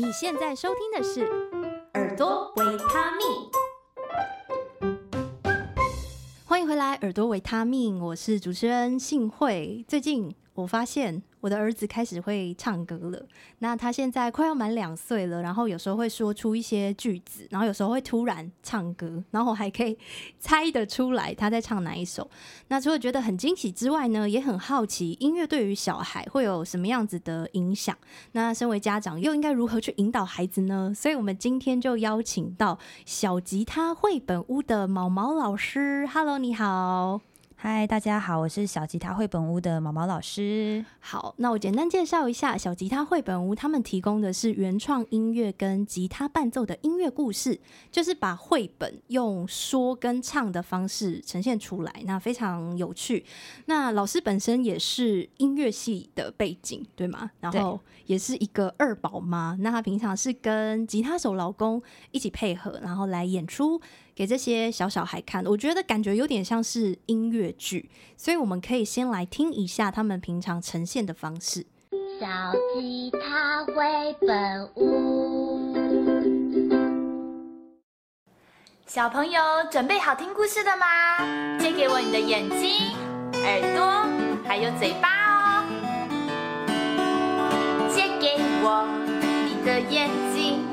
你现在收听的是耳朵维他命，欢迎回来，耳朵维他命，我是主持人信慧。最近我发现。我的儿子开始会唱歌了，那他现在快要满两岁了，然后有时候会说出一些句子，然后有时候会突然唱歌，然后还可以 猜得出来他在唱哪一首。那除了觉得很惊喜之外呢，也很好奇音乐对于小孩会有什么样子的影响。那身为家长又应该如何去引导孩子呢？所以我们今天就邀请到小吉他绘本屋的毛毛老师。Hello，你好。嗨，大家好，我是小吉他绘本屋的毛毛老师。好，那我简单介绍一下小吉他绘本屋，他们提供的是原创音乐跟吉他伴奏的音乐故事，就是把绘本用说跟唱的方式呈现出来，那非常有趣。那老师本身也是音乐系的背景，对吗？然后也是一个二宝妈，那她平常是跟吉他手老公一起配合，然后来演出。给这些小小孩看，我觉得感觉有点像是音乐剧，所以我们可以先来听一下他们平常呈现的方式。小吉他绘本屋，小朋友准备好听故事了吗？借给我你的眼睛、耳朵，还有嘴巴哦。借给我你的眼睛。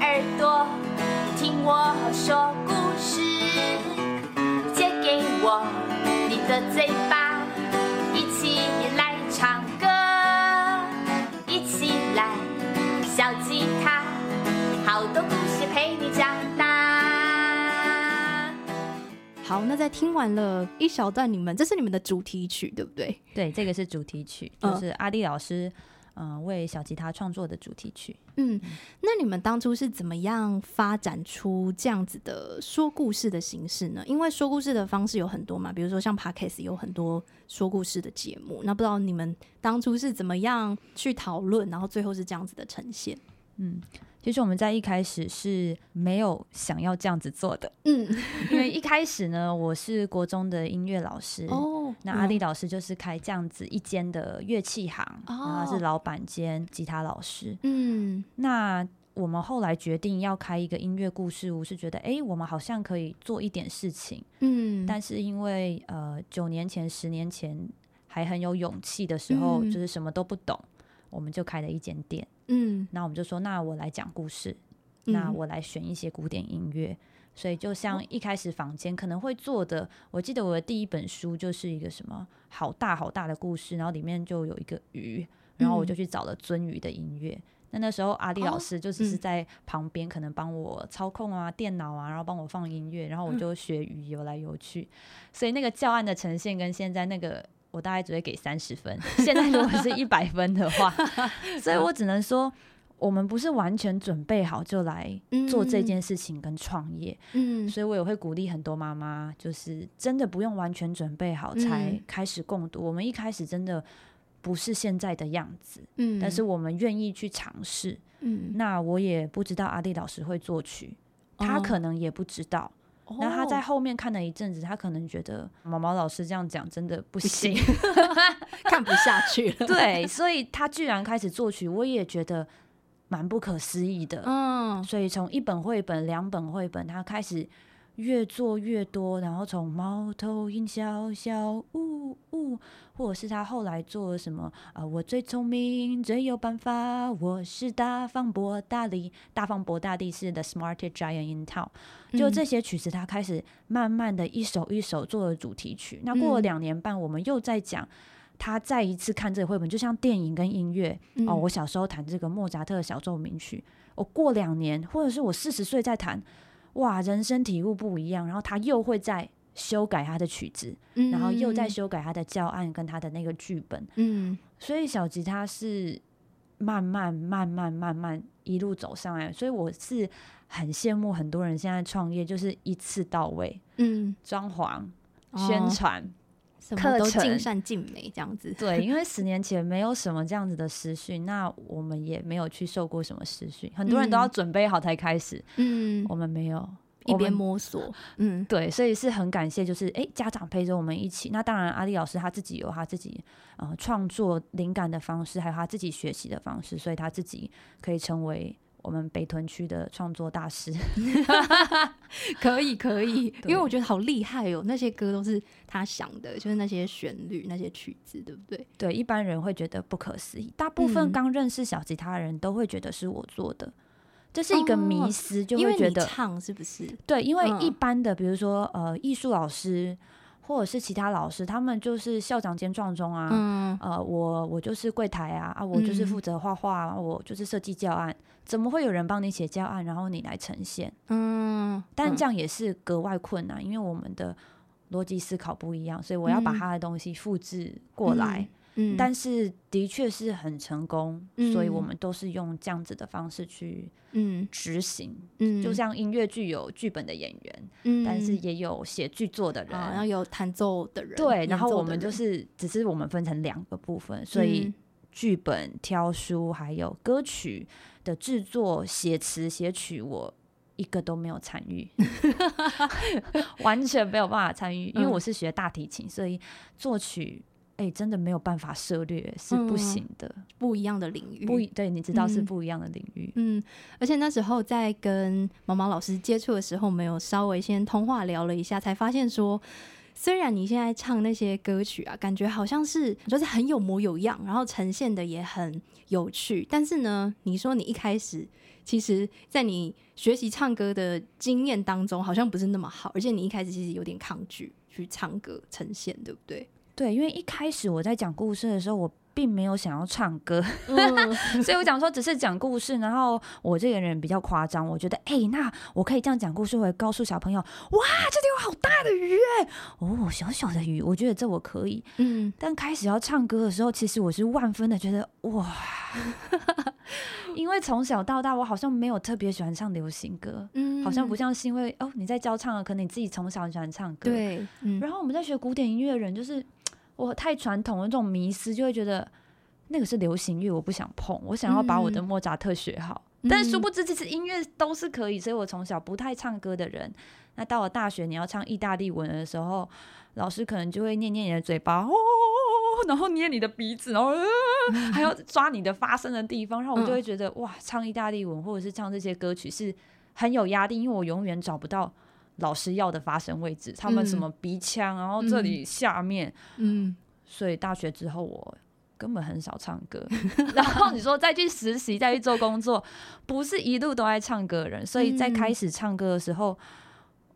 耳朵，听我说故事。借给我你的嘴巴，一起来唱歌，一起来小吉他，好多故事陪你长大。好，那在听完了一小段，你们这是你们的主题曲，对不对？对，这个是主题曲，就是阿弟老师。嗯、呃，为小吉他创作的主题曲。嗯，那你们当初是怎么样发展出这样子的说故事的形式呢？因为说故事的方式有很多嘛，比如说像 Podcast 有很多说故事的节目。那不知道你们当初是怎么样去讨论，然后最后是这样子的呈现？嗯。其实我们在一开始是没有想要这样子做的，嗯，因为一开始呢，我是国中的音乐老师，哦，那阿弟老师就是开这样子一间的乐器行，哦，然后是老板兼吉他老师，嗯，那我们后来决定要开一个音乐故事屋，是觉得哎，我们好像可以做一点事情，嗯，但是因为呃九年前、十年前还很有勇气的时候，嗯，就是什么都不懂。我们就开了一间店，嗯，那我们就说，那我来讲故事，嗯，那我来选一些古典音乐，所以就像一开始房间可能会做的，我记得我的第一本书就是一个什么好大好大的故事，然后里面就有一个鱼，然后我就去找了鳟鱼的音乐。那，嗯，那时候阿丽老师就只是在旁边，可能帮我操控啊电脑啊，然后帮我放音乐，然后我就学鱼游来游去，所以那个教案的呈现跟现在那个。我大概只会给三十分，现在如果是一百分的话，所以我只能说，我们不是完全准备好就来做这件事情跟创业。嗯，所以我也会鼓励很多妈妈，就是真的不用完全准备好才开始共读。我们一开始真的不是现在的样子，嗯，但是我们愿意去尝试。嗯，那我也不知道阿弟老师会作曲，他可能也不知道。那他在后面看了一阵子，他可能觉得毛毛老师这样讲真的不行，看不下去了。对，所以他居然开始作曲，我也觉得蛮不可思议的。嗯，所以从一本绘本、两本绘本，他开始。越做越多，然后从猫头鹰小小呜呜，或者是他后来做了什么啊？我最聪明，最有办法，我是大方博大利，大方博大力是 The Smartest Giant in Town。就这些曲子，他开始慢慢的一首一首做了主题曲。嗯、那过了两年半，我们又在讲他再一次看这个绘本，就像电影跟音乐、嗯、哦。我小时候弹这个莫扎特小奏鸣曲，我过两年，或者是我四十岁再弹。哇，人生体悟不一样，然后他又会再修改他的曲子，嗯，然后又在修改他的教案跟他的那个剧本，嗯，所以小吉他是慢慢慢慢慢慢一路走上来，所以我是很羡慕很多人现在创业就是一次到位，嗯，装潢、宣传。哦什么都尽善尽美这样子，对，因为 十年前没有什么这样子的实训，那我们也没有去受过什么实训，很多人都要准备好才开始，嗯，我们没有，一边摸索，嗯，对，所以是很感谢，就是哎，家长陪着我们一起。那当然，阿丽老师他自己有他自己呃创作灵感的方式，还有他自己学习的方式，所以他自己可以成为我们北屯区的创作大师。可以，可以，因为我觉得好厉害哦，那些歌都是他想的，就是那些旋律、那些曲子，对不对？对，一般人会觉得不可思议，大部分刚认识小吉他的人都会觉得是我做的。这是一个迷思，就会觉得唱是不是？对，因为一般的，比如说呃，艺术老师或者是其他老师，他们就是校长兼撞钟啊，嗯、呃，我我就是柜台啊，啊，我就是负责画画，啊，我就是设计教案，怎么会有人帮你写教案，然后你来呈现？嗯，但这样也是格外困难，因为我们的逻辑思考不一样，所以我要把他的东西复制过来。嗯嗯，但是的确是很成功，嗯，所以我们都是用这样子的方式去嗯。执行，嗯，就像音乐剧有剧本的演员，嗯，但是也有写剧作的人，啊，然后有弹奏的人，对，然后我们就是只是我们分成两个部分，所以剧本挑书还有歌曲的制作、写词、写曲，我一个都没有参与，完全没有办法参与，因为我是学大提琴，所以作曲。哎、欸，真的没有办法涉猎，是不行的。嗯、不一样的领域，不对，你知道是不一样的领域。嗯，而且那时候在跟毛毛老师接触的时候，没有稍微先通话聊了一下，才发现说，虽然你现在唱那些歌曲啊，感觉好像是就是很有模有样，然后呈现的也很有趣，但是呢，你说你一开始其实，在你学习唱歌的经验当中，好像不是那么好，而且你一开始其实有点抗拒去唱歌呈现，对不对？对，因为一开始我在讲故事的时候，我并没有想要唱歌，嗯、所以我讲说只是讲故事。然后我这个人比较夸张，我觉得，哎，那我可以这样讲故事，我会告诉小朋友，哇，这里有好大的鱼哎，哦，小小的鱼，我觉得这我可以。嗯，但开始要唱歌的时候，其实我是万分的觉得，哇，因为从小到大，我好像没有特别喜欢唱流行歌，嗯，好像不像是因为哦，你在教唱，可能你自己从小很喜欢唱歌，对，嗯、然后我们在学古典音乐的人就是。我太传统的这种迷思，就会觉得那个是流行乐，我不想碰。我想要把我的莫扎特学好，嗯、但殊不知其实音乐都是可以。所以我从小不太唱歌的人，那到了大学你要唱意大利文的时候，老师可能就会念念你的嘴巴，哦，然后捏你的鼻子，然后、呃、还要 抓你的发声的地方，然后我就会觉得哇，唱意大利文或者是唱这些歌曲是很有压力，因为我永远找不到。老师要的发声位置，他们什么鼻腔，嗯、然后这里下面，嗯，所以大学之后我根本很少唱歌。然后你说再去实习，再去做工作，不是一路都爱唱歌的人，所以在开始唱歌的时候，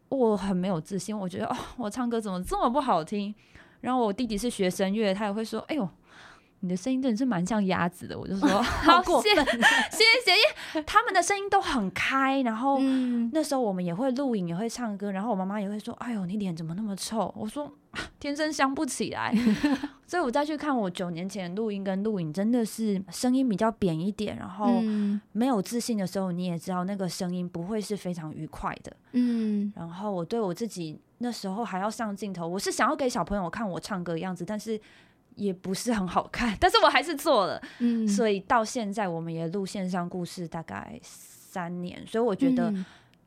我很没有自信，我觉得哦，我唱歌怎么这么不好听？然后我弟弟是学声乐，他也会说，哎呦。你的声音真的是蛮像鸭子的，我就说 好过分，谢谢因为。他们的声音都很开，然后那时候我们也会录影，也会唱歌，然后我妈妈也会说：“哎呦，你脸怎么那么臭？”我说：“天生香不起来。”所以我再去看我九年前录音跟录影，真的是声音比较扁一点，然后没有自信的时候，你也知道那个声音不会是非常愉快的。嗯，然后我对我自己那时候还要上镜头，我是想要给小朋友看我唱歌的样子，但是。也不是很好看，但是我还是做了，嗯，所以到现在我们也录线上故事大概三年，所以我觉得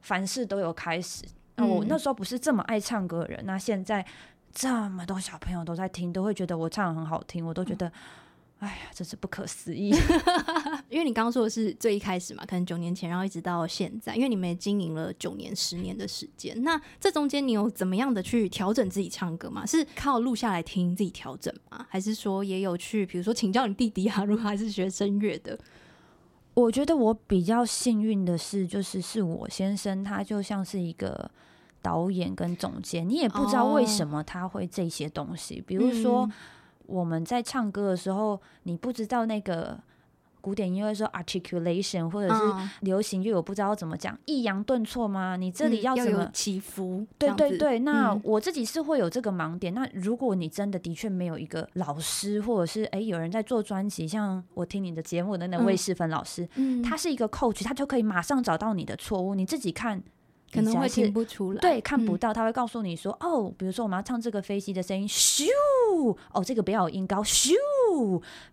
凡事都有开始。那、嗯、我那时候不是这么爱唱歌的人，那现在这么多小朋友都在听，都会觉得我唱得很好听，我都觉得。嗯哎呀，真是不可思议！因为你刚刚说的是最一开始嘛，可能九年前，然后一直到现在，因为你们也经营了九年、十年的时间。那这中间你有怎么样的去调整自己唱歌吗？是靠录下来听自己调整吗？还是说也有去，比如说请教你弟弟啊？如果还是学声乐的，我觉得我比较幸运的是，就是是我先生，他就像是一个导演跟总监，你也不知道为什么他会这些东西，哦、比如说。嗯我们在唱歌的时候，你不知道那个古典音乐说 articulation，或者是流行乐，我不知道怎么讲，抑扬顿挫吗？你这里要怎么、嗯、起伏？对对对，那我自己是会有这个盲点。嗯、那如果你真的的确没有一个老师，或者是哎有人在做专辑，像我听你的节目的那位世芬老师，嗯、他是一个 coach，他就可以马上找到你的错误，你自己看。可能会听不出来，对，看不到，他会告诉你说，嗯、哦，比如说我们要唱这个飞机的声音，咻，哦，这个不要有音高，咻，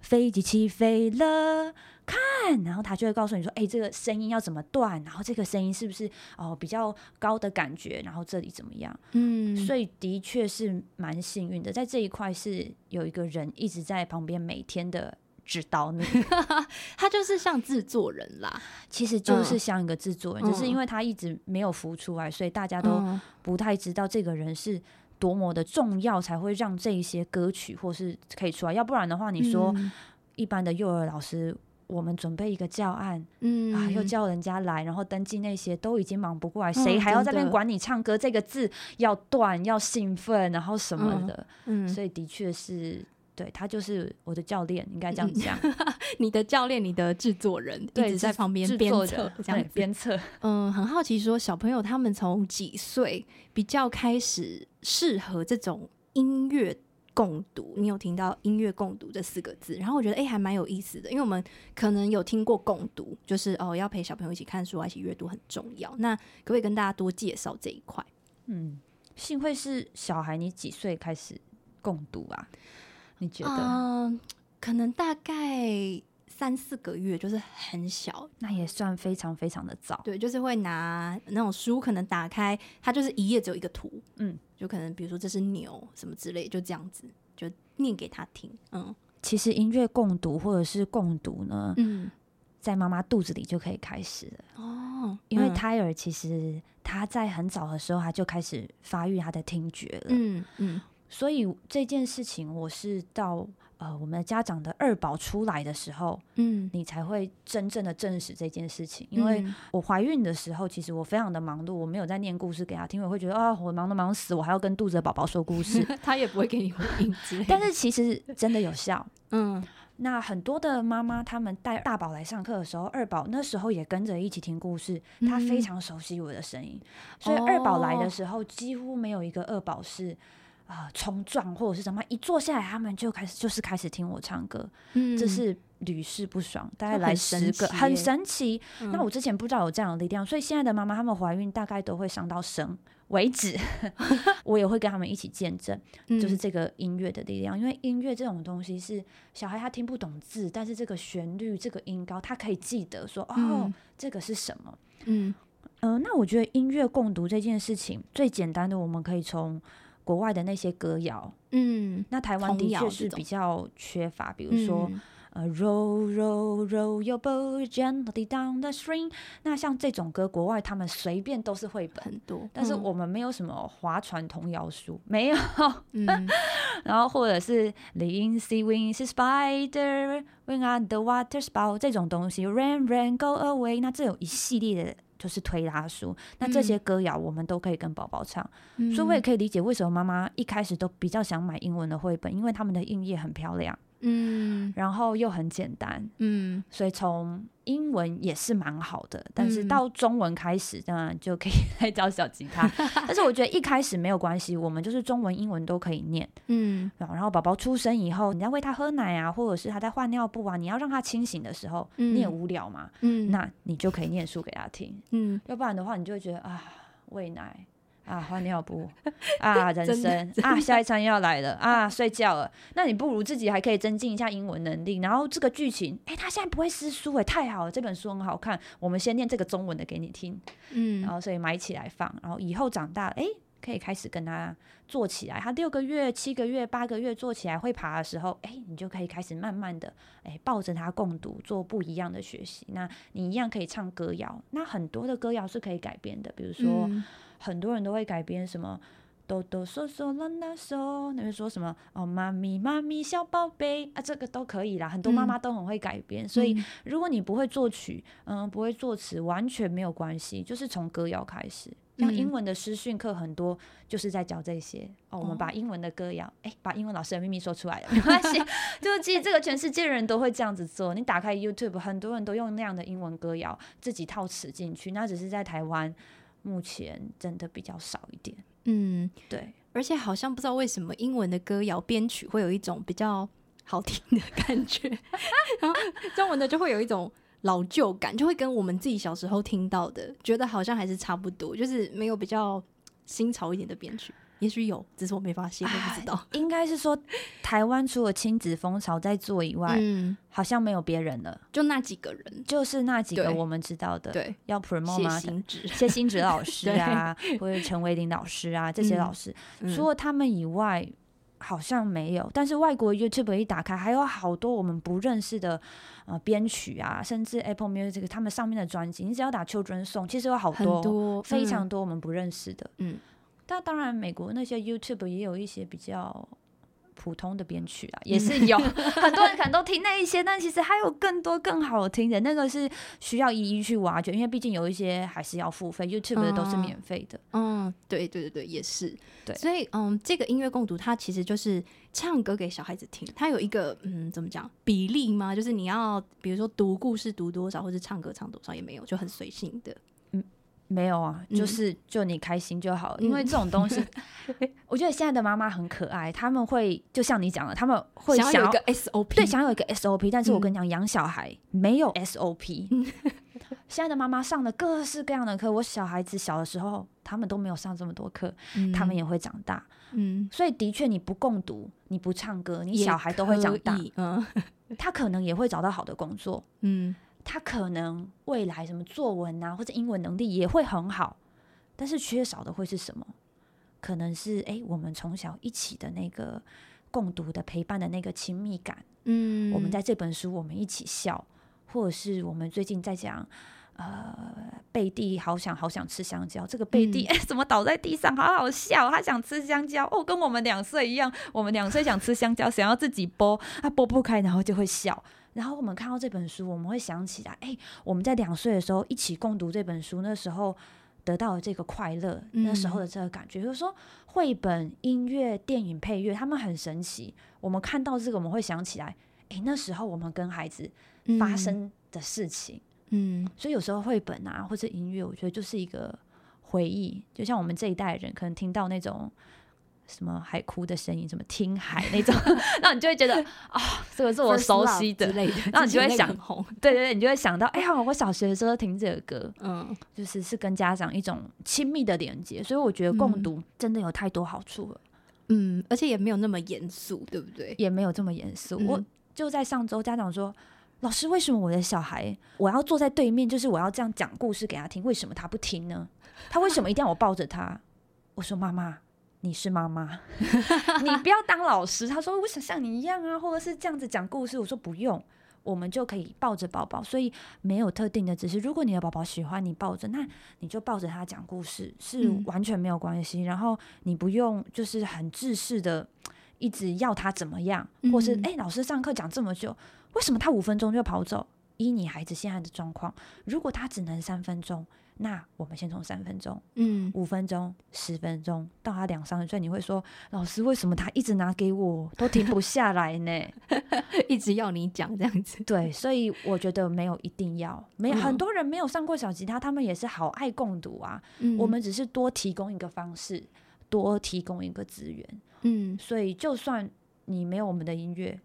飞机起飞了，看，然后他就会告诉你说，哎、欸，这个声音要怎么断，然后这个声音是不是哦、呃、比较高的感觉，然后这里怎么样？嗯，所以的确是蛮幸运的，在这一块是有一个人一直在旁边每天的。指导你，他就是像制作人啦，其实就是像一个制作人，嗯、只是因为他一直没有浮出来，所以大家都不太知道这个人是多么的重要，才会让这一些歌曲或是可以出来。要不然的话，你说一般的幼儿老师，我们准备一个教案，嗯。啊，又叫人家来，然后登记那些都已经忙不过来，谁还要在那边管你唱歌？这个字要断，要兴奋，然后什么的，嗯，所以的确是。对，他就是我的教练，应该这样讲。你的教练，你的制作人，一直在旁边鞭策，这样鞭策。嗯，很好奇，说小朋友他们从几岁比较开始适合这种音乐共读？你有听到“音乐共读”这四个字，然后我觉得哎、欸，还蛮有意思的，因为我们可能有听过共读，就是哦，要陪小朋友一起看书啊，一起阅读很重要。那可不可以跟大家多介绍这一块？嗯，幸会是小孩，你几岁开始共读啊？你觉得？嗯，可能大概三四个月，就是很小，那也算非常非常的早。对，就是会拿那种书，可能打开，它就是一页只有一个图，嗯，就可能比如说这是牛什么之类，就这样子就念给他听。嗯，其实音乐共读或者是共读呢，嗯，在妈妈肚子里就可以开始了哦，因为胎儿其实他在很早的时候他就开始发育他的听觉了，嗯嗯。所以这件事情，我是到呃我们的家长的二宝出来的时候，嗯，你才会真正的证实这件事情。因为我怀孕的时候，其实我非常的忙碌，我没有在念故事给他听，我会觉得啊，我忙都忙死，我还要跟肚子的宝宝说故事，他也不会给你回应。但是其实真的有效，嗯。那很多的妈妈，他们带大宝来上课的时候，二宝那时候也跟着一起听故事，他非常熟悉我的声音，所以二宝来的时候，几乎没有一个二宝是。啊，冲撞或者是什么，一坐下来，他们就开始就是开始听我唱歌，嗯，这是屡试不爽，大概来十个，很神奇，那我之前不知道有这样的力量，所以现在的妈妈，她们怀孕大概都会伤到生为止，我也会跟他们一起见证，就是这个音乐的力量，因为音乐这种东西是小孩他听不懂字，但是这个旋律、这个音高，他可以记得说，哦，这个是什么？嗯嗯，呃，那我觉得音乐共读这件事情最简单的，我们可以从。国外的那些歌谣，嗯，那台湾的确是比较缺乏，比如说，呃，row row row your boat gently down the stream。那像这种歌，国外他们随便都是绘本很多，但是我们没有什么划船童谣书，没有。嗯、然后或者是 Lindsay Winks Spider Wing on the Water Spout 这种东西，Rain Rain Go Away。那这有一系列的。就是推拉书，那这些歌谣我们都可以跟宝宝唱，嗯、所以我也可以理解为什么妈妈一开始都比较想买英文的绘本，因为他们的印页很漂亮。嗯，然后又很简单，嗯，所以从英文也是蛮好的，但是到中文开始，当然就可以来教小吉他。但是我觉得一开始没有关系，我们就是中文、英文都可以念，嗯，然后宝宝出生以后，你在喂他喝奶啊，或者是他在换尿布啊，你要让他清醒的时候，你也无聊嘛，嗯，那你就可以念书给他听，嗯，要不然的话，你就会觉得啊，喂奶。啊，换尿布 啊，人生啊，下一餐又要来了啊，睡觉了。那你不如自己还可以增进一下英文能力。然后这个剧情，哎、欸，他现在不会撕书，哎，太好了，这本书很好看。我们先念这个中文的给你听，嗯，然后所以买起来放，然后以后长大，哎、欸，可以开始跟他做起来。他六个月、七个月、八个月做起来会爬的时候，哎、欸，你就可以开始慢慢的，哎、欸，抱着他共读，做不一样的学习。那你一样可以唱歌谣，那很多的歌谣是可以改编的，比如说。嗯很多人都会改编什么哆哆嗦嗦啦啦嗦，那边说什么哦，妈咪妈咪小宝贝啊，这个都可以啦。很多妈妈都很会改编，嗯、所以如果你不会作曲，嗯，不会作词，完全没有关系，就是从歌谣开始。像英文的师训课很多就是在教这些、嗯、哦。我们把英文的歌谣，哎、欸，把英文老师的秘密说出来了，没 关系。就是其实这个全世界人都会这样子做。你打开 YouTube，很多人都用那样的英文歌谣自己套词进去，那只是在台湾。目前真的比较少一点，嗯，对，而且好像不知道为什么英文的歌谣编曲会有一种比较好听的感觉，然后中文的就会有一种老旧感，就会跟我们自己小时候听到的，觉得好像还是差不多，就是没有比较新潮一点的编曲。也许有，只是我没发现，我不知道。应该是说，台湾除了亲子风潮在做以外，嗯，好像没有别人了，就那几个人，就是那几个我们知道的，对，要 promote 谢欣芷、谢欣芷 老师啊，或者陈维林老师啊，这些老师，除了他们以外。好像没有，但是外国 YouTube 一打开，还有好多我们不认识的呃编曲啊，甚至 Apple Music 他们上面的专辑，你只要打 Children Song，其实有好多，非常多我们不认识的。嗯，但当然美国那些 YouTube 也有一些比较。普通的编曲啊，也是 有很多人可能都听那一些，但其实还有更多更好听的，那个是需要一一去挖掘，因为毕竟有一些还是要付费，YouTube 的都是免费的。嗯，对对对对，也是。对，所以嗯，这个音乐共读它其实就是唱歌给小孩子听，它有一个嗯，怎么讲比例吗？就是你要比如说读故事读多少，或者唱歌唱多少也没有，就很随性的。没有啊，就是就你开心就好，嗯、因为这种东西，我觉得现在的妈妈很可爱，他们会就像你讲的，他们会想有一个 SOP，对，想要有一个 SOP，但是我跟你讲，养、嗯、小孩没有 SOP。嗯、现在的妈妈上了各式各样的课，我小孩子小的时候，他们都没有上这么多课，嗯、他们也会长大，嗯，所以的确你不共读，你不唱歌，你小孩都会长大，嗯，他可能也会找到好的工作，嗯。他可能未来什么作文啊，或者英文能力也会很好，但是缺少的会是什么？可能是哎、欸，我们从小一起的那个共读的陪伴的那个亲密感。嗯，我们在这本书我们一起笑，或者是我们最近在讲呃，贝蒂好想好想吃香蕉，这个贝蒂哎、嗯欸，怎么倒在地上？好好笑，他想吃香蕉哦，跟我们两岁一样，我们两岁想吃香蕉，想要自己剥，他剥不开，然后就会笑。然后我们看到这本书，我们会想起来，哎，我们在两岁的时候一起共读这本书，那时候得到的这个快乐，嗯、那时候的这个感觉，就是说绘本、音乐、电影配乐，他们很神奇。我们看到这个，我们会想起来，哎，那时候我们跟孩子发生的事情，嗯，所以有时候绘本啊，或者音乐，我觉得就是一个回忆，就像我们这一代人可能听到那种。什么海哭的声音，什么听海那种，那你就会觉得啊、哦，这个是我熟悉的，然后你就会想，对对对，你就会想到，哎呀，我小学的时候听这个歌，嗯，就是是跟家长一种亲密的连接，所以我觉得共读真的有太多好处了，嗯，而且也没有那么严肃，对不对？也没有这么严肃。嗯、我就在上周，家长说，老师，为什么我的小孩，我要坐在对面，就是我要这样讲故事给他听，为什么他不听呢？他为什么一定要我抱着他？我说，妈妈。你是妈妈，你不要当老师。他说：“我想像你一样啊，或者是这样子讲故事。”我说：“不用，我们就可以抱着宝宝，所以没有特定的只是，如果你的宝宝喜欢你抱着，那你就抱着他讲故事，是完全没有关系。嗯、然后你不用就是很制式的一直要他怎么样，或是哎、欸，老师上课讲这么久，为什么他五分钟就跑走？依你孩子现在的状况，如果他只能三分钟。”那我们先从三分钟，嗯，五分钟、十分钟，到他两三岁，你会说，老师为什么他一直拿给我，都停不下来呢？一直要你讲这样子。对，所以我觉得没有一定要，没有、嗯、很多人没有上过小吉他，他们也是好爱共读啊。嗯、我们只是多提供一个方式，多提供一个资源。嗯，所以就算你没有我们的音乐。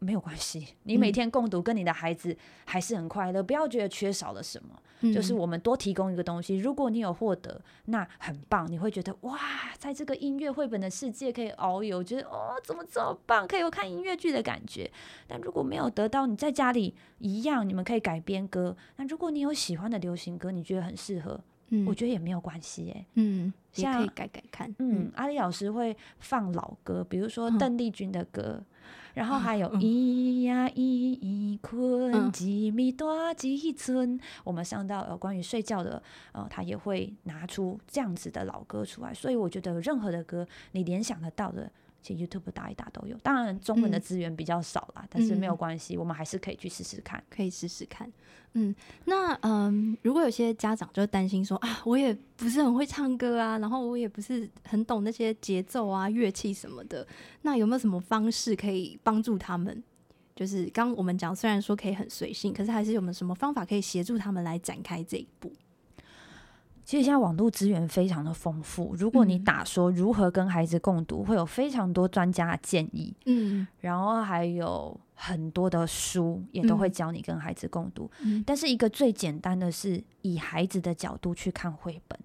没有关系，你每天共读跟你的孩子还是很快乐，嗯、不要觉得缺少了什么。嗯、就是我们多提供一个东西，如果你有获得，那很棒，你会觉得哇，在这个音乐绘本的世界可以遨游，觉得哦，怎么这么棒，可以有看音乐剧的感觉。但如果没有得到，你在家里一样，你们可以改编歌。那如果你有喜欢的流行歌，你觉得很适合，嗯、我觉得也没有关系哎，嗯，像也可以改改看。嗯，嗯阿里老师会放老歌，比如说邓丽君的歌。嗯然后还有咿呀咿困，几米多几寸。我们上到呃关于睡觉的，呃，他也会拿出这样子的老歌出来。所以我觉得任何的歌，你联想得到的。其实 YouTube 打一打都有，当然中文的资源比较少啦，嗯、但是没有关系，嗯、我们还是可以去试试看，可以试试看。嗯，那嗯，如果有些家长就担心说啊，我也不是很会唱歌啊，然后我也不是很懂那些节奏啊、乐器什么的，那有没有什么方式可以帮助他们？就是刚刚我们讲，虽然说可以很随性，可是还是有没有什么方法可以协助他们来展开这一步？其实现在网络资源非常的丰富，如果你打说如何跟孩子共读，会有非常多专家的建议，嗯，然后还有很多的书也都会教你跟孩子共读。嗯，但是一个最简单的是以孩子的角度去看绘本，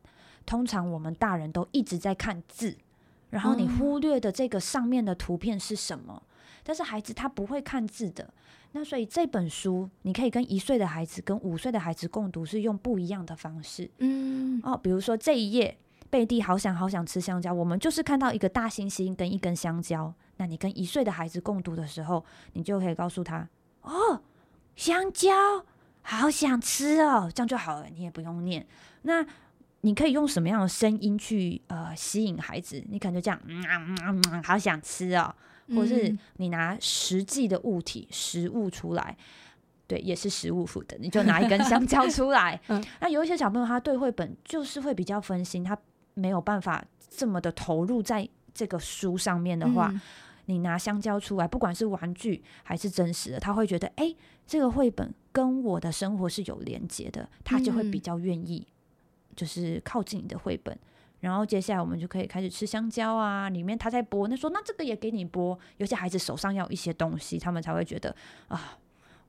通常我们大人都一直在看字，然后你忽略的这个上面的图片是什么？嗯、但是孩子他不会看字的，那所以这本书你可以跟一岁的孩子跟五岁的孩子共读，是用不一样的方式。嗯，哦，比如说这一页，贝蒂好想好想吃香蕉，我们就是看到一个大猩猩跟一根香蕉。那你跟一岁的孩子共读的时候，你就可以告诉他：哦，香蕉，好想吃哦，这样就好了，你也不用念。那你可以用什么样的声音去呃吸引孩子？你可能就这样，嗯嗯嗯嗯，好想吃哦，或是你拿实际的物体、实物出来，对，也是食物负的，你就拿一根香蕉出来。那有一些小朋友他对绘本就是会比较分心，他没有办法这么的投入在这个书上面的话。你拿香蕉出来，不管是玩具还是真实的，他会觉得，哎，这个绘本跟我的生活是有连接的，他就会比较愿意，就是靠近你的绘本。嗯、然后接下来我们就可以开始吃香蕉啊，里面他在剥，那说那这个也给你剥。有些孩子手上要一些东西，他们才会觉得啊，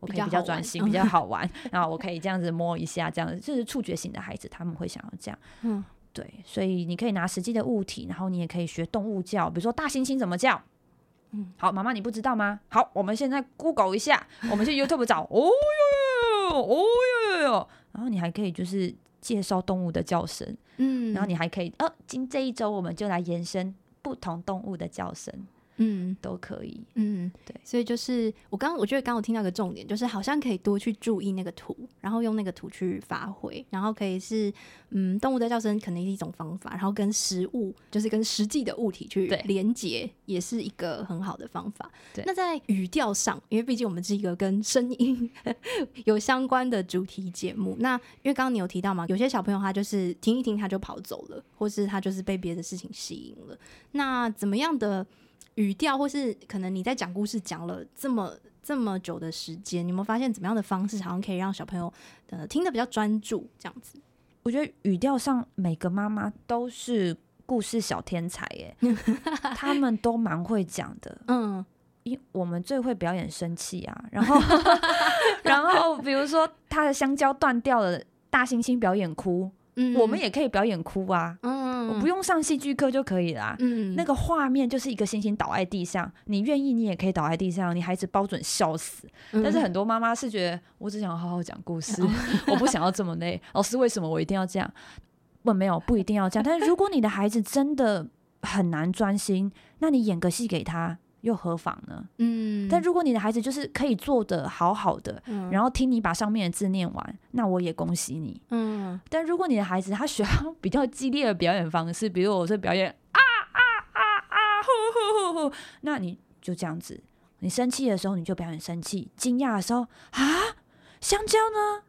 我可以比较专心，比较好玩，然后我可以这样子摸一下，这样子就是触觉型的孩子，他们会想要这样。嗯，对，所以你可以拿实际的物体，然后你也可以学动物叫，比如说大猩猩怎么叫。嗯，好，妈妈你不知道吗？好，我们现在 Google 一下，我们去 YouTube 找，哦哟哟哟，哦哟哟哟，然后你还可以就是介绍动物的叫声，嗯，然后你还可以，哦，今这一周我们就来延伸不同动物的叫声。嗯，都可以。嗯，对，所以就是我刚刚我觉得刚刚我听到一个重点，就是好像可以多去注意那个图，然后用那个图去发挥，然后可以是嗯，动物的叫声可能是一种方法，然后跟实物就是跟实际的物体去连接，也是一个很好的方法。对，那在语调上，因为毕竟我们是一个跟声音 有相关的主题节目，那因为刚刚你有提到嘛，有些小朋友他就是听一听他就跑走了，或是他就是被别的事情吸引了，那怎么样的？语调，或是可能你在讲故事讲了这么这么久的时间，你有没有发现怎么样的方式好像可以让小朋友呃听得比较专注？这样子，我觉得语调上每个妈妈都是故事小天才耶，他们都蛮会讲的。嗯，因我们最会表演生气啊，然后 然后比如说他的香蕉断掉了，大猩猩表演哭。嗯，我们也可以表演哭啊，嗯，我不用上戏剧课就可以啦。嗯，那个画面就是一个星星倒在地上，你愿意你也可以倒在地上，你孩子包准笑死。嗯，但是很多妈妈是觉得我只想好好讲故事，嗯，我不想要这么累。老师为什么我一定要这样？不，没有，不一定要这样。但是如果你的孩子真的很难专心，那你演个戏给他。又何妨呢？嗯，但如果你的孩子就是可以做的好好的，嗯，然后听你把上面的字念完，那我也恭喜你。嗯，但如果你的孩子他需要 比较激烈的表演方式，比如我是表演啊啊啊啊呼呼呼呼，那你就这样子。你生气的时候你就表演生气，惊讶的时候啊，香蕉呢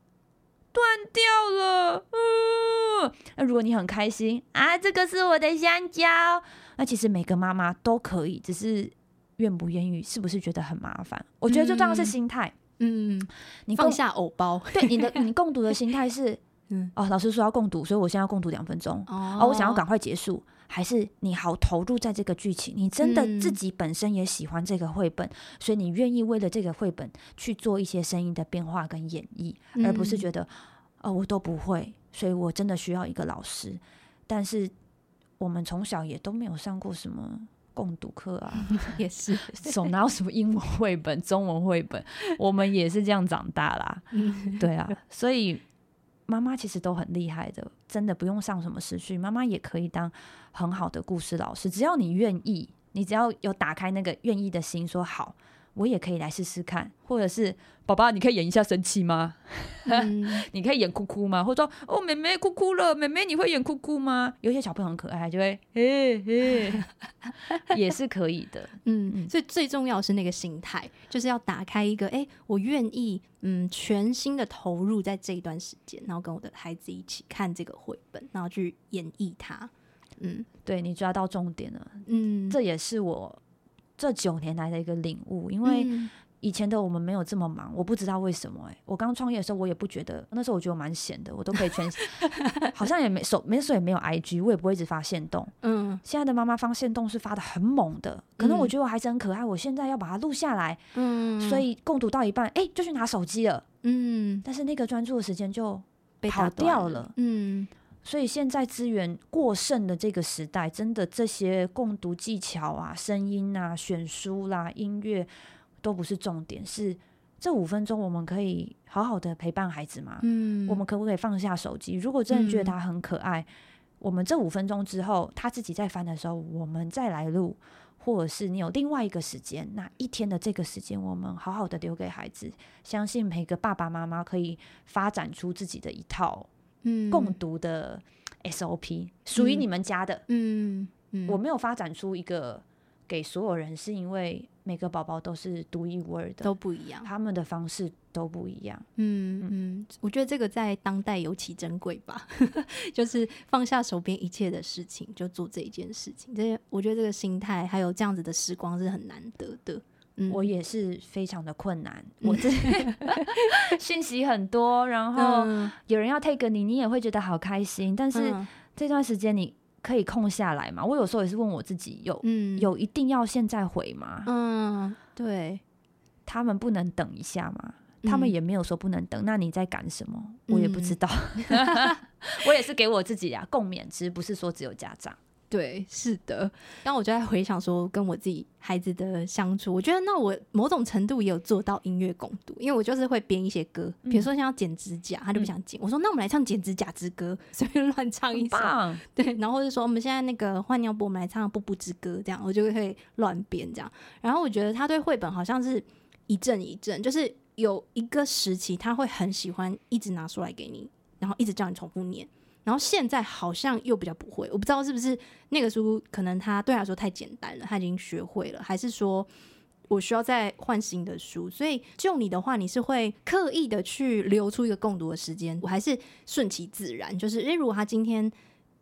断掉了。嗯，那如果你很开心啊，这个是我的香蕉，那其实每个妈妈都可以，只是。愿不愿意，是不是觉得很麻烦？我觉得最重要是心态。嗯，你放下偶包，对你的你共读的心态是，嗯，哦，老师说要共读，所以我现在要共读两分钟。哦，哦，我想要赶快结束，还是你好投入在这个剧情？你真的自己本身也喜欢这个绘本，嗯，所以你愿意为了这个绘本去做一些声音的变化跟演绎，嗯，而不是觉得，哦，我都不会，所以我真的需要一个老师。但是我们从小也都没有上过什么。共读课啊，也是手哪有什么英文绘本、中文绘本，我们也是这样长大啦。对啊，所以妈妈其实都很厉害的，真的不用上什么时序，妈妈也可以当很好的故事老师，只要你愿意，你只要有打开那个愿意的心，说好。我也可以来试试看，或者是宝宝，你可以演一下生气吗？嗯、你可以演哭哭吗？或者说，哦，妹妹哭哭了，妹妹你会演哭哭吗？有些小朋友很可爱，就会嘿嘿，也是可以的。嗯，嗯，所以最重要是那个心态，就是要打开一个，哎、欸，我愿意，嗯，全心的投入在这一段时间，然后跟我的孩子一起看这个绘本，然后去演绎它。嗯，对，你抓到重点了。嗯，这也是我。这九年来的一个领悟，因为以前的我们没有这么忙，我不知道为什么、欸。哎，我刚创业的时候，我也不觉得，那时候我觉得我蛮闲的，我都可以全，好像也没手，没手也没有 IG，我也不会一直发现动。嗯，现在的妈妈发现动是发的很猛的，可能我觉得我孩子很可爱，我现在要把它录下来。嗯，所以共读到一半，哎、欸，就去拿手机了。嗯，但是那个专注的时间就被跑掉了。嗯，所以现在资源过剩的这个时代，真的这些共读技巧啊、声音啊、选书啦、音乐都不是重点，是这五分钟我们可以好好的陪伴孩子吗？嗯，我们可不可以放下手机？如果真的觉得他很可爱，嗯、我们这五分钟之后他自己在翻的时候，我们再来录，或者是你有另外一个时间，那一天的这个时间，我们好好的留给孩子。相信每个爸爸妈妈可以发展出自己的一套。共读的 SOP 属于你们家的，嗯，嗯，我没有发展出一个给所有人，是因为每个宝宝都是独一无二的，都不一样，他们的方式都不一样。嗯嗯，我觉得这个在当代尤其珍贵吧，就是放下手边一切的事情，就做这一件事情。这我觉得这个心态还有这样子的时光是很难得的。我也是非常的困难，嗯、我这 信息很多，然后有人要 take 你，你也会觉得好开心。但是这段时间你可以空下来嘛？我有时候也是问我自己，有、嗯、有一定要现在回吗？嗯，对，他们不能等一下吗？他们也没有说不能等。那你在赶什么？我也不知道。嗯、我也是给我自己啊共勉之，不是说只有家长。对，是的。当我就在回想说跟我自己孩子的相处，我觉得那我某种程度也有做到音乐共读，因为我就是会编一些歌，比如说像要剪指甲，他就不想剪，嗯、我说那我们来唱剪指甲之歌，随便乱唱一首。对，然后就说我们现在那个换尿布，我们来唱步步之歌，这样我就会乱编这样。然后我觉得他对绘本好像是一阵一阵，就是有一个时期他会很喜欢一直拿出来给你，然后一直叫你重复念。然后现在好像又比较不会，我不知道是不是那个书可能他对他来说太简单了，他已经学会了，还是说我需要再换新的书？所以就你的话，你是会刻意的去留出一个共读的时间，我还是顺其自然？就是，因为，如果他今天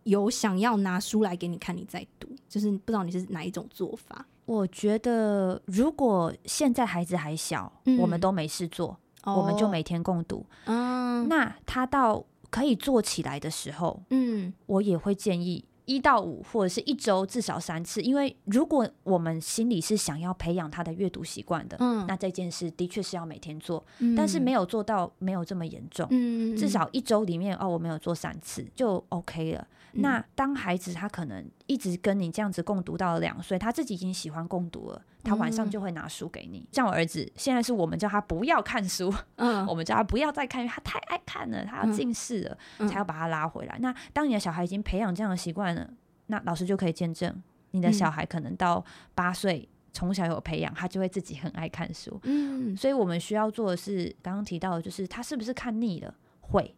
有想要拿书来给你看，你再读，就是不知道你是哪一种做法？我觉得如果现在孩子还小，嗯、我们都没事做，哦、我们就每天共读。嗯，那他到。可以做起来的时候，嗯，我也会建议一到五或者是一周至少三次，因为如果我们心里是想要培养他的阅读习惯的，嗯，那这件事的确是要每天做，嗯，但是没有做到没有这么严重，嗯，至少一周里面哦，我没有做三次就 OK 了。那当孩子他可能一直跟你这样子共读到了两岁，他自己已经喜欢共读了，他晚上就会拿书给你。嗯、像我儿子，现在是我们叫他不要看书，嗯，我们叫他不要再看，因为他太爱看了，他要近视了，嗯、才要把他拉回来。那当你的小孩已经培养这样的习惯了，那老师就可以见证，你的小孩可能到八岁，从小有培养，他就会自己很爱看书。嗯，所以我们需要做的是刚刚提到的，就是他是不是看腻了？会，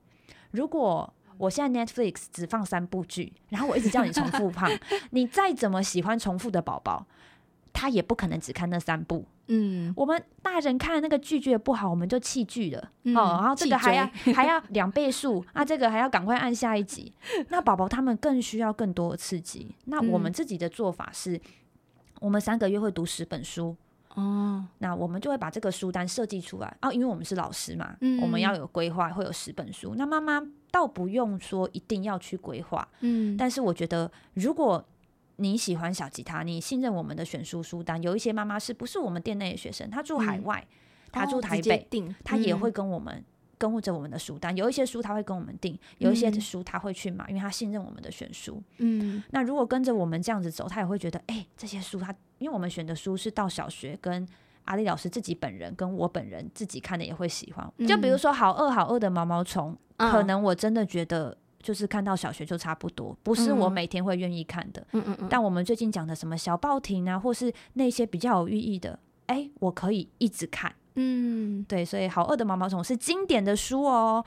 如果。我现在 Netflix 只放三部剧，然后我一直叫你重复放。你再怎么喜欢重复的宝宝，他也不可能只看那三部。嗯，我们大人看那个剧觉得不好，我们就弃剧了。嗯、哦，然后这个还要 还要两倍速啊，这个还要赶快按下一集。那宝宝他们更需要更多的刺激。那我们自己的做法是，我们三个月会读十本书。哦，那我们就会把这个书单设计出来哦，因为我们是老师嘛，嗯、我们要有规划，会有十本书。那妈妈倒不用说一定要去规划，嗯，但是我觉得如果你喜欢小吉他，你信任我们的选书书单，有一些妈妈是不是我们店内的学生，她住海外，她、嗯、住台北，她、哦、也会跟我们。跟着我们的书单，有一些书他会跟我们订，有一些书他会去买，因为他信任我们的选书。嗯，那如果跟着我们这样子走，他也会觉得，哎、欸，这些书他，因为我们选的书是到小学跟阿丽老师自己本人跟我本人自己看的也会喜欢。嗯、就比如说好饿好饿的毛毛虫，嗯、可能我真的觉得就是看到小学就差不多，不是我每天会愿意看的。嗯嗯嗯。但我们最近讲的什么小报亭啊，或是那些比较有寓意的，哎、欸，我可以一直看。嗯，对，所以好饿的毛毛虫是经典的书哦，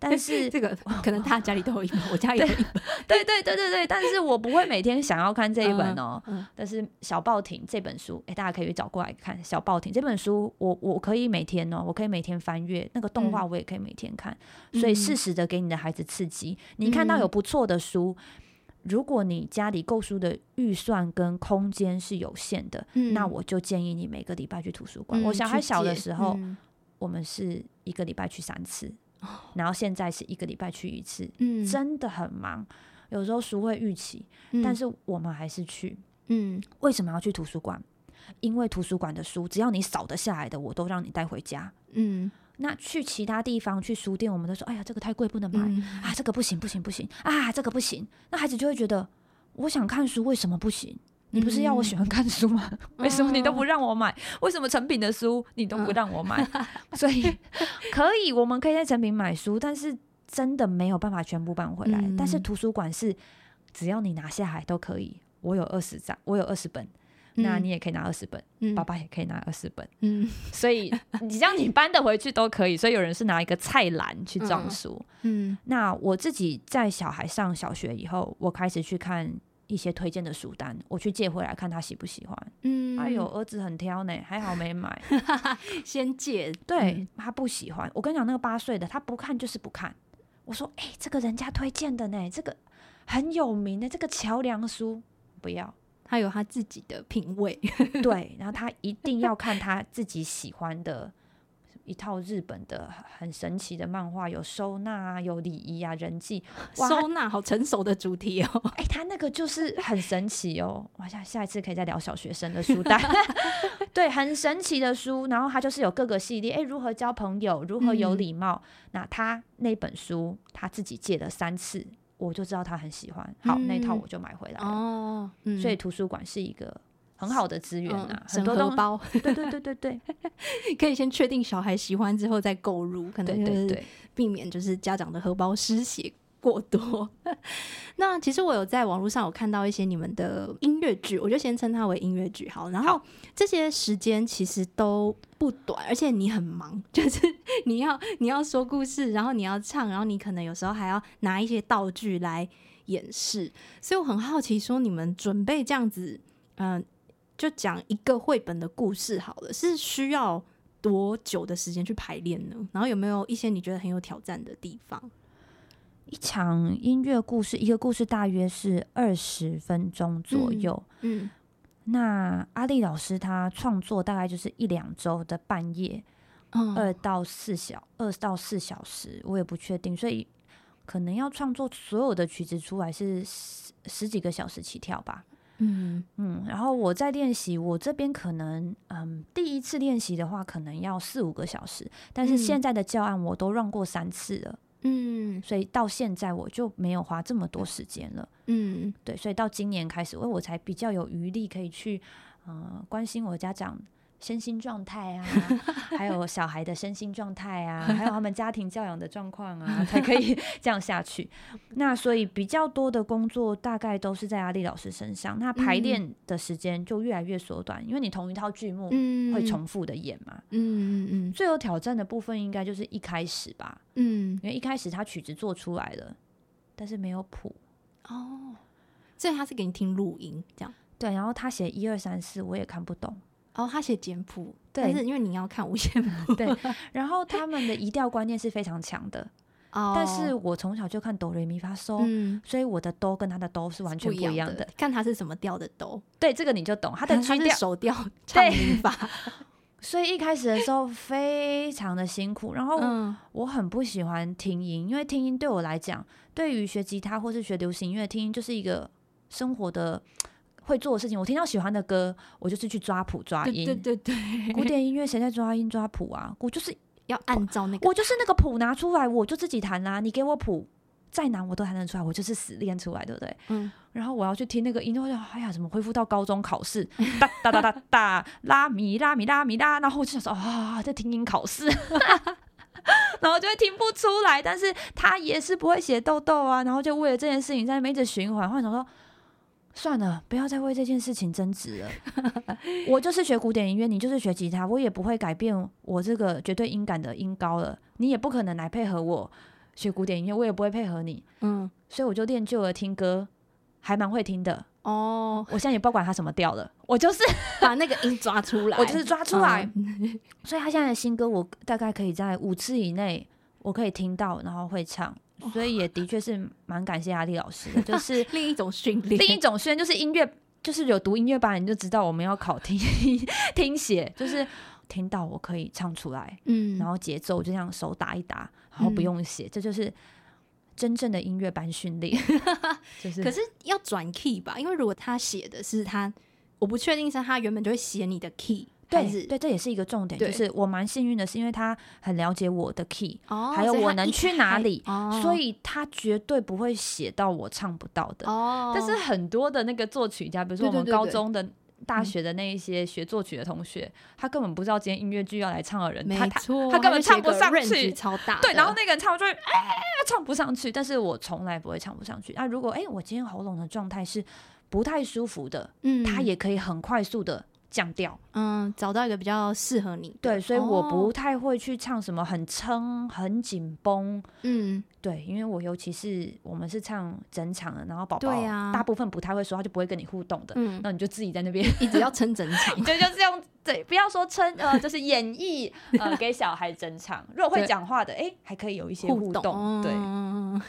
但是 这个可能大家家里都有一本，我家里有一本，对对对对对，但是我不会每天想要看这一本哦。嗯嗯、但是小报亭这本书，哎，大家可以找过来看。小报亭这本书，我我可以每天哦，我可以每天翻阅那个动画，我也可以每天看。嗯、所以适时的给你的孩子刺激，嗯、你看到有不错的书。如果你家里购书的预算跟空间是有限的，嗯、那我就建议你每个礼拜去图书馆。嗯、我小孩小的时候，嗯、我们是一个礼拜去三次，哦、然后现在是一个礼拜去一次，嗯、真的很忙，有时候书会逾期，嗯、但是我们还是去。嗯，为什么要去图书馆？因为图书馆的书，只要你扫得下来的，我都让你带回家。嗯。那去其他地方去书店，我们都说，哎呀，这个太贵，不能买、嗯、啊，这个不行，不行，不行啊，这个不行。那孩子就会觉得，我想看书，为什么不行？你不是要我喜欢看书吗？嗯、为什么你都不让我买？为什么成品的书你都不让我买？嗯、所以可以，我们可以在成品买书，但是真的没有办法全部搬回来。嗯、但是图书馆是，只要你拿下来都可以。我有二十张，我有二十本，嗯、那你也可以拿二十本，嗯、爸爸也可以拿二十本。嗯，所以你让你搬得回去都可以。所以有人是拿一个菜篮去装书。嗯，嗯那我自己在小孩上小学以后，我开始去看。一些推荐的书单，我去借回来看他喜不喜欢。嗯，哎呦，儿子很挑呢，还好没买，先借。对、嗯、他不喜欢，我跟你讲，那个八岁的他不看就是不看。我说，哎、欸，这个人家推荐的呢，这个很有名的这个桥梁书，不要，他有他自己的品味。对，然后他一定要看他自己喜欢的。一套日本的很神奇的漫画，有收纳啊，有礼仪啊，人际收纳，好成熟的主题哦。哎、欸，他那个就是很神奇哦。我想下一次可以再聊小学生的书单。对，很神奇的书，然后他就是有各个系列，哎、欸，如何交朋友，如何有礼貌。嗯、那他那本书他自己借了三次，我就知道他很喜欢。好，嗯、那套我就买回来了。哦，嗯、所以图书馆是一个。很好的资源啊，嗯、很多都包，对对对对对，可以先确定小孩喜欢之后再购入，可能对对避免就是家长的荷包失血过多。那其实我有在网络上有看到一些你们的音乐剧，我就先称它为音乐剧好。然后这些时间其实都不短，而且你很忙，就是你要你要说故事，然后你要唱，然后你可能有时候还要拿一些道具来演示。所以我很好奇，说你们准备这样子，嗯、呃。就讲一个绘本的故事好了，是需要多久的时间去排练呢？然后有没有一些你觉得很有挑战的地方？一场音乐故事，一个故事大约是二十分钟左右。嗯，嗯，那阿丽老师他创作大概就是一两周的半夜，嗯、二到四小二到四小时，我也不确定，所以可能要创作所有的曲子出来是十十几个小时起跳吧。嗯。嗯，然后我在练习，我这边可能嗯，第一次练习的话，可能要四五个小时，但是现在的教案我都让过三次了，嗯，所以到现在我就没有花这么多时间了，嗯，对，所以到今年开始，我我才比较有余力可以去嗯关心我家长。身心状态啊，还有小孩的身心状态啊，还有他们家庭教养的状况啊，才可以 这样下去。那所以比较多的工作大概都是在阿丽老师身上，那排练的时间就越来越缩短，因为你同一套剧目会重复的演嘛。嗯嗯嗯。最有挑战的部分应该就是一开始吧。嗯。因为一开始他曲子做出来了，但是没有谱。哦。所以他是给你听录音这样。对，然后他写一二三四，我也看不懂。哦，他写简谱，对但是因为你要看五线谱，对。然后他们的 移调观念是非常强的，哦。但是我从小就看哆瑞咪发嗦，嗯，所以我的哆跟他的哆是完全不一样的。看他是什么调的哆，对，这个你就懂。他的 G 调手调 唱音法，所以一开始的时候非常的辛苦。然后我很不喜欢听音，因为听音对我来讲，对于学吉他或是学流行音乐，听音就是一个生活的。会做的事情，我听到喜欢的歌，我就是去抓谱抓音。对对对对，古典音乐谁在抓音抓谱啊？我就是要按照那个，我就是那个谱拿出来，我就自己弹啦、啊。你给我谱，再难我都弹得出来，我就是死练出来，对不对？嗯。然后我要去听那个音，我就哎呀，怎么恢复到高中考试？哒哒哒哒哒，拉米拉米拉米拉，然后我就想说啊，在听音考试，然后就会听不出来。但是他也是不会写豆豆啊，然后就为了这件事情在那边一直循环，或者想说。算了，不要再为这件事情争执了。我就是学古典音乐，你就是学吉他，我也不会改变我这个绝对音感的音高了。你也不可能来配合我学古典音乐，我也不会配合你。嗯，所以我就练就了听歌，还蛮会听的。哦，我现在也不管他什么调了，我就是把那个音抓出 来，我就是抓出来。嗯、所以他现在的新歌，我大概可以在五次以内，我可以听到，然后会唱。所以也的确是蛮感谢阿丽老师的，就 是另一种训练，另一种训练就是音乐，就是有读音乐班，你就知道我们要考听 听写，就是听到我可以唱出来，嗯，然后节奏就这样手打一打，然后不用写，嗯、这就是真正的音乐班训练。就是，可是要转 key 吧，因为如果他写的是他，我不确定是他原本就会写你的 key。对对，这也是一个重点，就是我蛮幸运的，是因为他很了解我的 key，、哦，还有我能去哪里，开所以他绝对不会写到我唱不到的。哦，但是很多的那个作曲家，比如说我们高中的、大学的那一些学作曲的同学，他根本不知道今天音乐剧要来唱的人，他他，他根本唱不上去。超大，对，然后那个人唱就会哎唱不上去，但是我从来不会唱不上去。那、啊、如果哎我今天喉咙的状态是不太舒服的，嗯，他也可以很快速的降调。嗯，找到一个比较适合你，对，所以我不哦太会去唱什么很撑、很紧绷。嗯，对，因为我尤其是我们是唱整场的，然后宝宝大部分不太会说，他就不会跟你互动的。嗯那你就自己在那边一直要撑整场，对，就是用对，不要说撑呃，就是演绎 呃给小孩整场。如果会讲话的，哎，还可以有一些互动。对，嗯，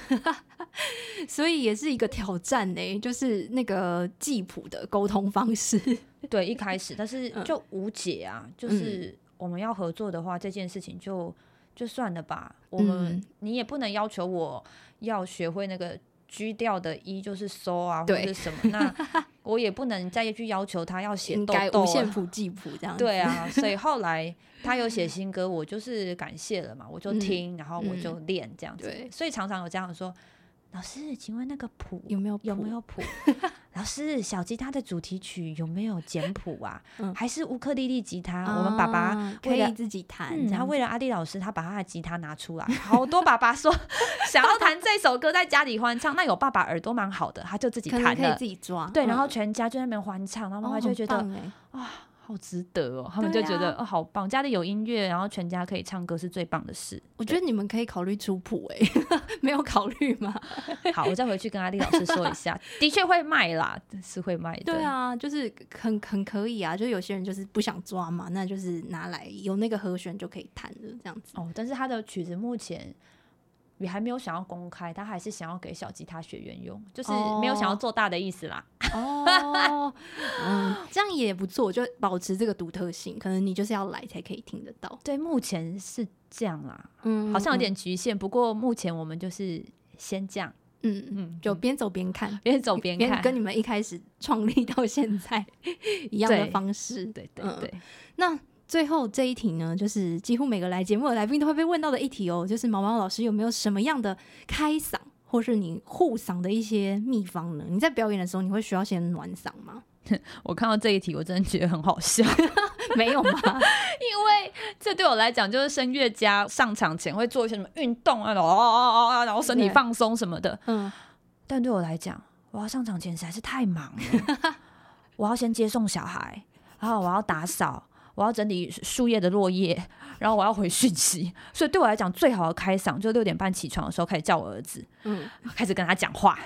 所以也是一个挑战呢，就是那个记谱的沟通方式。对，一开始，但是嗯就无解啊，就是我们要合作的话，这件事情就就算了吧。我们、嗯你也不能要求我要学会那个 G 调的一就是 So 啊，或者是什么，那 我也不能再去要求他要写应豆豆、该五线啊。谱记谱这样子。对啊，所以后来 他有写新歌，我就是感谢了嘛，我就听，然后我就练这样子。对所以常常有这样说，老师，请问那个谱有没有有没有谱？老师，小吉他的主题曲有没有简谱啊？嗯还是乌克丽丽吉他？我们爸爸啊可以自己弹他为了阿弟老师，他把他的吉他拿出来，好多爸爸说 想要弹这首歌，在家里欢唱。那有爸爸耳朵蛮好的，他就自己弹了可可以自。己抓，对，然后嗯全家就在那边欢唱，然后妈妈哦就会觉得、哇，好值得哦。他们就觉得、啊哦，好棒，家里有音乐，然后全家可以唱歌是最棒的事。我觉得你们可以考虑出谱哎，没有考虑吗？好，我再回去跟阿丽老师说一下，的确会卖啦，是会卖的。对啊，就是很很可以啊，就是有些人就是不想抓嘛，那就是拿来有那个和弦就可以弹的这样子。哦，但是他的曲子目前也还没有想要公开，他还是想要给小吉他学员用，就是没有想要做大的意思啦。哦，嗯，这样也不错，就保持这个独特性，可能你就是要来才可以听得到。对，目前是这样啦，嗯好像有点局限。不过目前我们就是先这样，嗯嗯，嗯，就边走边看，边走边看，跟你们一开始创立到现在一样的方式。对对嗯对。那最后这一题呢，就是几乎每个来节目的来宾都会被问到的一题哦，就是毛毛老师有没有什么样的开嗓，或是你护嗓的一些秘方呢？你在表演的时候，你会需要先暖嗓吗？我看到这一题，我真的觉得很好笑，没有吗？因为这对我来讲就是声乐家上场前会做一些什么运动啊，然后啊啊啊，然后身体放松什么的。嗯，但对我来讲，我要上场前实在是太忙了，我要先接送小孩，然后我要打扫，我要整理树叶的落叶，然后我要回讯息，所以对我来讲，最好的开嗓就六点半起床的时候开始叫我儿子，嗯，开始跟他讲话。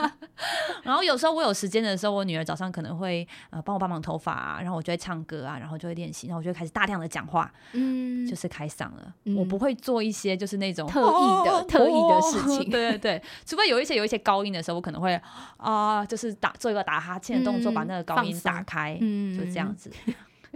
然后有时候我有时间的时候，我女儿早上可能会呃帮我帮忙头发啊，然后我就会唱歌啊，然后就会练习，然后我就会开始大量的讲话，嗯，就是开嗓了。嗯。我不会做一些就是那种特意的特意的事情。对对对，除非有一些有一些高音的时候，我可能会啊、就是打做一个打哈欠的动作，嗯把那个高音打开，嗯。就这样子。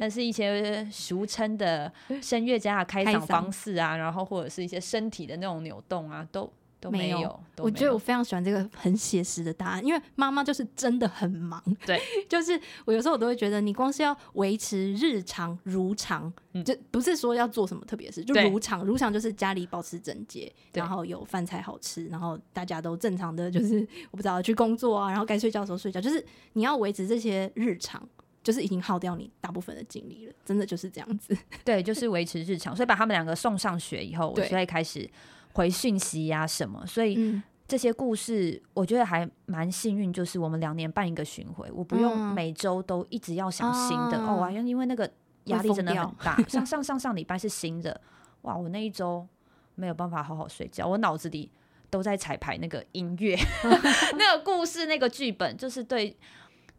但是一些俗称的声乐家的开场方式啊，然后或者是一些身体的那种扭动啊，都都没没有。我觉得我非常喜欢这个很写实的答案，因为妈妈就是真的很忙。对，就是我有时候我都会觉得，你光是要维持日常如常，嗯就不是说要做什么特别的事，就如常。如常就是家里保持整洁，然后有饭菜好吃，然后大家都正常的，就是我不知道去工作啊，然后该睡觉的时候睡觉，就是你要维持这些日常。就是已经耗掉你大部分的精力了，真的就是这样子。对，就是维持日常，所以把他们两个送上学以后，我对就会开始回讯息呀、什么。所以嗯，这些故事，我觉得还蛮幸运，就是我们两年半一个巡回，我不用嗯每周都一直要想新的、啊哦。哇，因为那个压力真的很大。像上上上礼拜是新的，哇，我那一周没有办法好好睡觉，我脑子里都在彩排那个音乐、那个故事、那个剧本，就是对。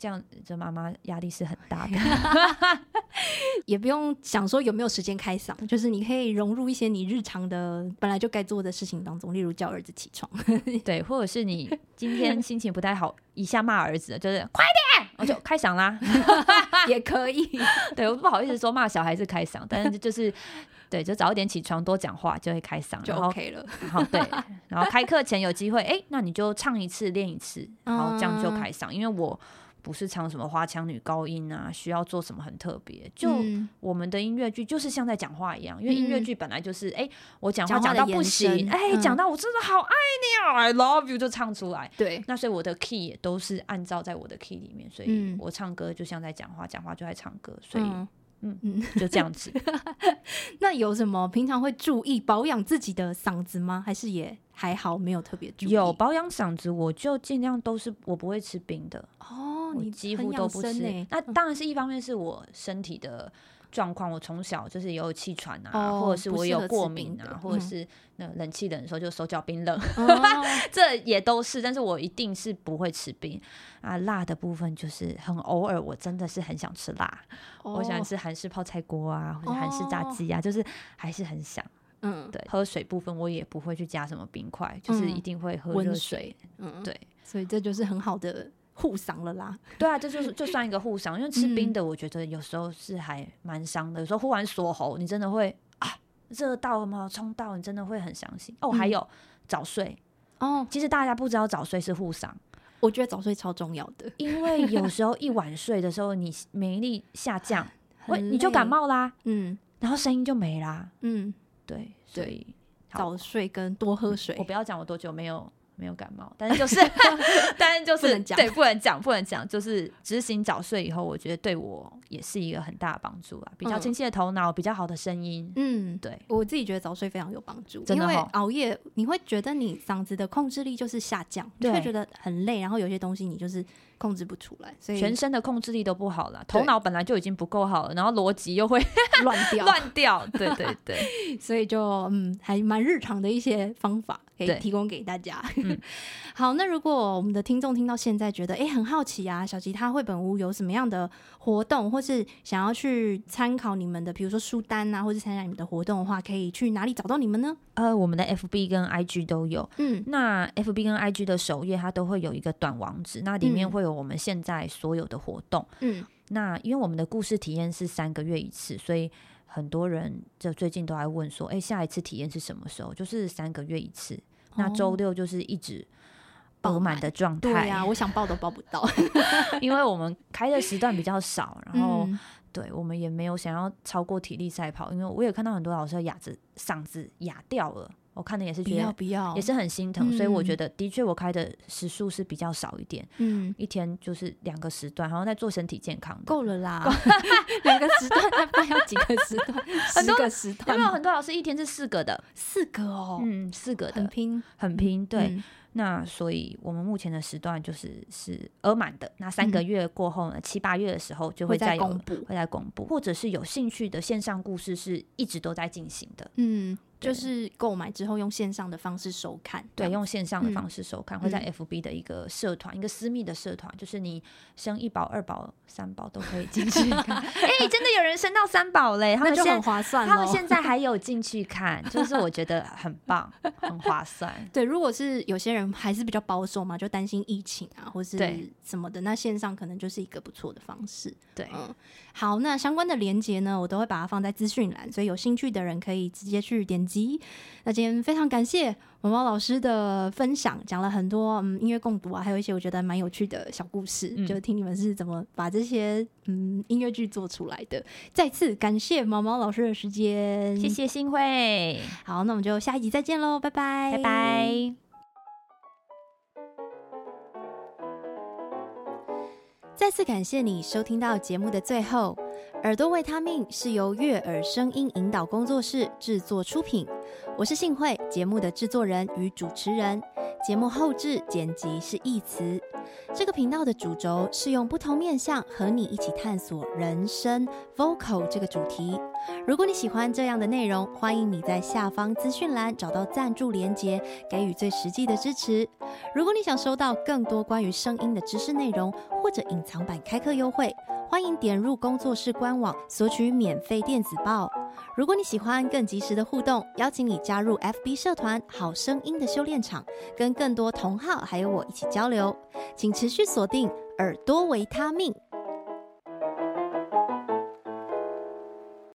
这样，这妈妈压力是很大的。也不用想说有没有时间开嗓，就是你可以融入一些你日常的本来就该做的事情当中，例如叫儿子起床。对，或者是你今天心情不太好，一下骂儿子，就是快点，我就开嗓啦，也可以。对，我不好意思说骂小孩子开嗓，但是就是对，就早一点起床，多讲话就会开嗓，就 OK 了。然后对，然后开课前有机会，哎，那你就唱一次，练一次，然后这样就开嗓，因为我。不是唱什么花腔女高音啊，需要做什么很特别。就我们的音乐剧就是像在讲话一样，因为音乐剧本来就是，哎、欸，我讲话讲到不行，哎，讲、欸、到我真的好爱你啊、嗯、，I love you 就唱出来。对，那所以我的 key 也都是按照在我的 key 里面，所以我唱歌就像在讲话，讲话就在唱歌，所以嗯嗯，嗯就这样子。那有什么平常会注意保养自己的嗓子吗？还是也还好，没有特别注意？有保养嗓子，我就尽量都是我不会吃冰的哦。你几乎都不吃，欸、那当然是一方面是我身体的状况，我从小就是也有气喘啊，哦、或者是我有过敏啊，或者是那冷气冷的时候就手脚冰冷，哦、这也都是。但是我一定是不会吃冰啊，辣的部分就是很偶尔，我真的是很想吃辣，哦、我想吃韩式泡菜锅啊，或者韩式炸鸡啊，哦、就是还是很想。嗯，对，喝水部分我也不会去加什么冰块，嗯、就是一定会喝热水。嗯，对，所以这就是很好的。护嗓了啦，对啊，这就是就算一个护嗓，因为吃冰的，我觉得有时候是还蛮伤的。有时候忽然锁喉，你真的会啊，热到了吗？冲到，你真的会很伤心。哦，还有早睡哦，其实大家不知道早睡是护嗓，我觉得早睡超重要的，因为有时候一晚睡的时候，你免疫力下降，会你就感冒啦，嗯，然后声音就没啦，嗯，对，所以早睡跟多喝水，我不要讲我多久没有。没有感冒，但是就是，但是就是对，不能讲，不能讲，就是执行早睡以后，我觉得对我也是一个很大的帮助啊，比较清晰的头脑，比较好的声音。嗯，对，我自己觉得早睡非常有帮助，因为熬夜你会觉得你嗓子的控制力就是下降，你会觉得很累，然后有些东西你就是。控制不出来，所以全身的控制力都不好了，头脑本来就已经不够好了，然后逻辑又会乱掉，乱掉。对对对，所以就嗯，还蛮日常的一些方法可以提供给大家。嗯、好，那如果我们的听众听到现在觉得哎、欸、很好奇啊，小吉他绘本屋有什么样的活动，或是想要去参考你们的，比如说书单啊，或是参加你们的活动的话，可以去哪里找到你们呢？呃，我们的 FB 跟 IG 都有。嗯，那 FB 跟 IG 的首页它都会有一个短网址，那里面会有。我们现在所有的活动，嗯，那因为我们的故事体验是三个月一次，所以很多人就最近都在问说，哎，下一次体验是什么时候？就是三个月一次。那周六就是一直爆满的状态。对呀，我想报都报不到，因为我们开的时段比较少，然后对我们也没有想要超过体力赛跑，因为我也看到很多老师哑子嗓子哑掉了。我看的也是觉得，也是很心疼，所以我觉得的确我开的时数是比较少一点，嗯，一天就是两个时段，然后在做身体健康的，够了啦，两个时段，那不要几个时段，十个时段，因为很多老师一天是四个的，四个哦，嗯，四个的，很拼，很拼，对，那所以我们目前的时段就是是额满的，那三个月过后呢，七八月的时候就会再公布，会再公布，或者是有兴趣的线上故事是一直都在进行的，嗯。就是购买之后用线上的方式收看，对，用线上的方式收看，嗯、会在 FB 的一个社团，嗯、一个私密的社团，就是你生一宝、二宝、三宝都可以进去看。哎、欸，真的有人生到三宝嘞，他们就很划算。他们现在还有进去看，就是我觉得很棒，很划算。对，如果是有些人还是比较保守嘛，就担心疫情啊，或是什么的，那线上可能就是一个不错的方式。对，嗯，好，那相关的连接呢，我都会把它放在资讯栏，所以有兴趣的人可以直接去点。那今天非常感谢毛毛老师的分享，讲了很多嗯音乐共读啊，还有一些我觉得蛮有趣的小故事，嗯、就听你们是怎么把这些嗯音乐剧做出来的。再次感谢毛毛老师的时间，谢谢新会。好，那我们就下一集再见喽，拜拜，拜拜。再次感谢你收听到节目的最后。耳朵维他命是由悦耳声音引导工作室制作出品，我是幸慧，节目的制作人与主持人。节目后制剪辑是义慈。这个频道的主轴是用不同面向和你一起探索人生 vocal 这个主题。如果你喜欢这样的内容，欢迎你在下方资讯栏找到赞助连结，给予最实际的支持。如果你想收到更多关于声音的知识内容，或者隐藏版开课优惠，欢迎点入工作室官网索取免费电子报。如果你喜欢更及时的互动，邀请你加入 FB 社团“好声音的修炼场”，跟更多同好还有我一起交流。请持续锁定耳朵维他命。